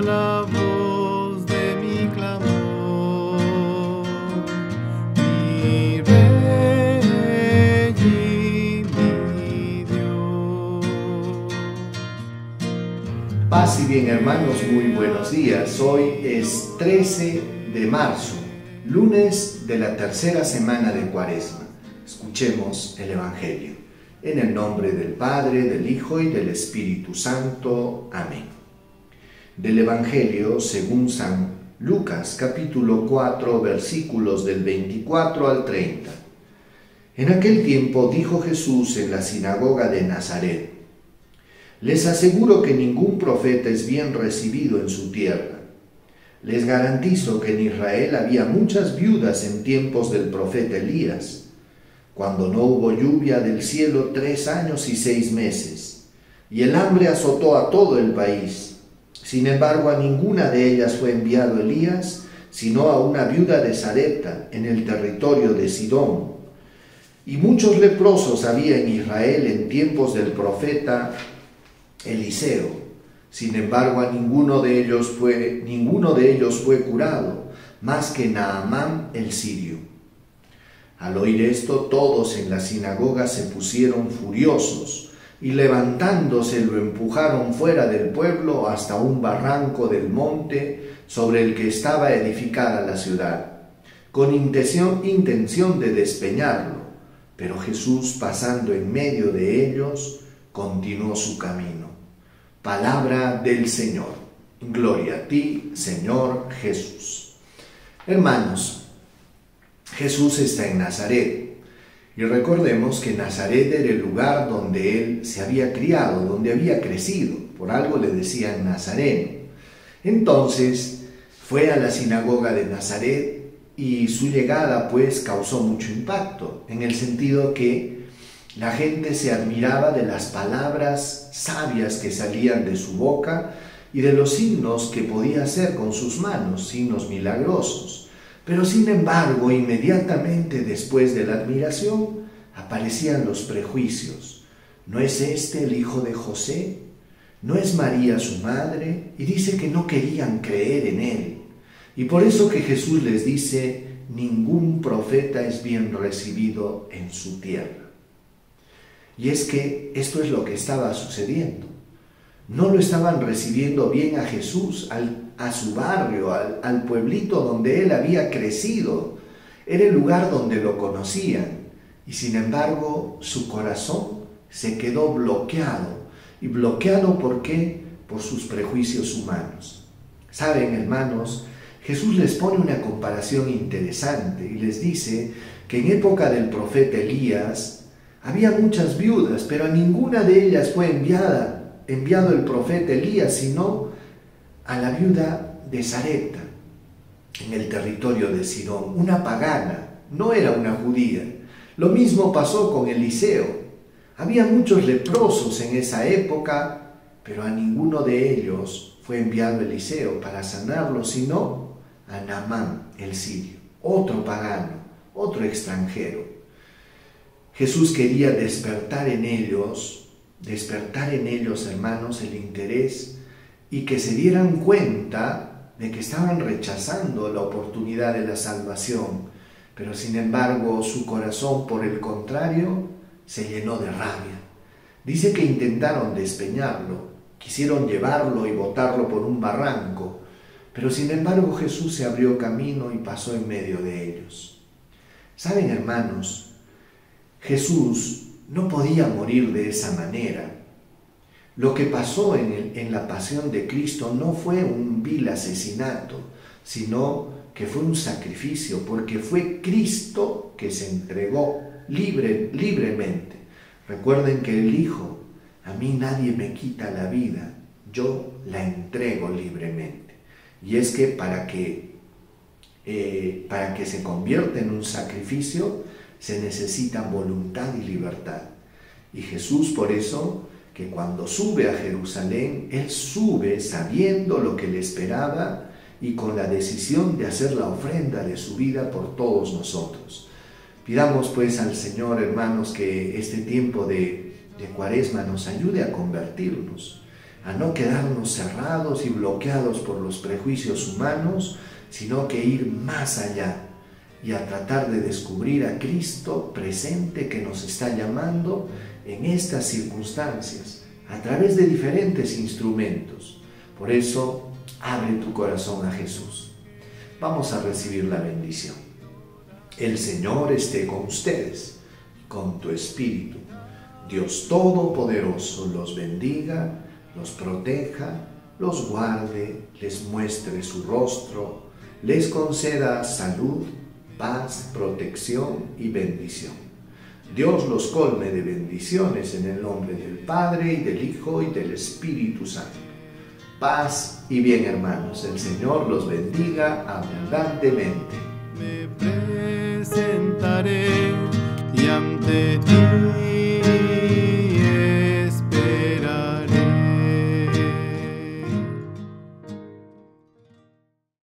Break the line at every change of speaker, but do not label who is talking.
la voz de mi clamor. Mi mi Dios. Paz y bien hermanos, muy buenos días. Hoy es 13 de marzo, lunes de la tercera semana de Cuaresma. Escuchemos el Evangelio. En el nombre del Padre, del Hijo y del Espíritu Santo. Amén. Del Evangelio según San Lucas capítulo 4 versículos del 24 al 30. En aquel tiempo dijo Jesús en la sinagoga de Nazaret, les aseguro que ningún profeta es bien recibido en su tierra. Les garantizo que en Israel había muchas viudas en tiempos del profeta Elías, cuando no hubo lluvia del cielo tres años y seis meses, y el hambre azotó a todo el país. Sin embargo, a ninguna de ellas fue enviado Elías, sino a una viuda de Sarepta, en el territorio de Sidón. Y muchos leprosos había en Israel en tiempos del profeta Eliseo. Sin embargo, a ninguno de ellos fue, ninguno de ellos fue curado, más que Naamán el sirio. Al oír esto, todos en la sinagoga se pusieron furiosos y levantándose lo empujaron fuera del pueblo hasta un barranco del monte sobre el que estaba edificada la ciudad, con intención, intención de despeñarlo. Pero Jesús, pasando en medio de ellos, continuó su camino. Palabra del Señor. Gloria a ti, Señor Jesús. Hermanos, Jesús está en Nazaret. Y recordemos que Nazaret era el lugar donde él se había criado, donde había crecido. Por algo le decían Nazareno. Entonces fue a la sinagoga de Nazaret y su llegada pues causó mucho impacto, en el sentido que la gente se admiraba de las palabras sabias que salían de su boca y de los signos que podía hacer con sus manos, signos milagrosos. Pero sin embargo, inmediatamente después de la admiración, aparecían los prejuicios. ¿No es este el hijo de José? ¿No es María su madre? Y dice que no querían creer en él. Y por eso que Jesús les dice, ningún profeta es bien recibido en su tierra. Y es que esto es lo que estaba sucediendo. No lo estaban recibiendo bien a Jesús, a su barrio, al, al pueblito donde él había crecido. Era el lugar donde lo conocían. Y sin embargo su corazón se quedó bloqueado. ¿Y bloqueado por qué? Por sus prejuicios humanos. Saben, hermanos, Jesús les pone una comparación interesante y les dice que en época del profeta Elías, había muchas viudas, pero a ninguna de ellas fue enviada, enviado el profeta Elías, sino a la viuda de Sarepta, en el territorio de Sidón, una pagana, no era una judía. Lo mismo pasó con Eliseo. Había muchos leprosos en esa época, pero a ninguno de ellos fue enviado Eliseo para sanarlo, sino a Naamán el sirio, otro pagano, otro extranjero. Jesús quería despertar en ellos, despertar en ellos, hermanos, el interés y que se dieran cuenta de que estaban rechazando la oportunidad de la salvación, pero sin embargo su corazón, por el contrario, se llenó de rabia. Dice que intentaron despeñarlo, quisieron llevarlo y botarlo por un barranco, pero sin embargo Jesús se abrió camino y pasó en medio de ellos. Saben, hermanos, Jesús no podía morir de esa manera. Lo que pasó en, la pasión de Cristo no fue un vil asesinato, sino que fue un sacrificio, porque fue Cristo que se entregó libre, libremente. Recuerden que el Hijo, a mí nadie me quita la vida, yo la entrego libremente. Y es que para que, eh, para que se convierta en un sacrificio, se necesitan voluntad y libertad. Y Jesús por eso, que cuando sube a Jerusalén, Él sube sabiendo lo que le esperaba y con la decisión de hacer la ofrenda de su vida por todos nosotros. Pidamos pues al Señor, hermanos, que este tiempo de, de cuaresma nos ayude a convertirnos, a no quedarnos cerrados y bloqueados por los prejuicios humanos, sino que ir más allá y a tratar de descubrir a Cristo presente que nos está llamando en estas circunstancias a través de diferentes instrumentos. Por eso, abre tu corazón a Jesús. Vamos a recibir la bendición. El Señor esté con ustedes, con tu espíritu. Dios Todopoderoso los bendiga, los proteja, los guarde, les muestre su rostro, les conceda salud, paz, protección y bendición. Dios los colme de bendiciones en el nombre del Padre y del Hijo y del Espíritu Santo. Paz y bien hermanos, el Señor los bendiga abundantemente.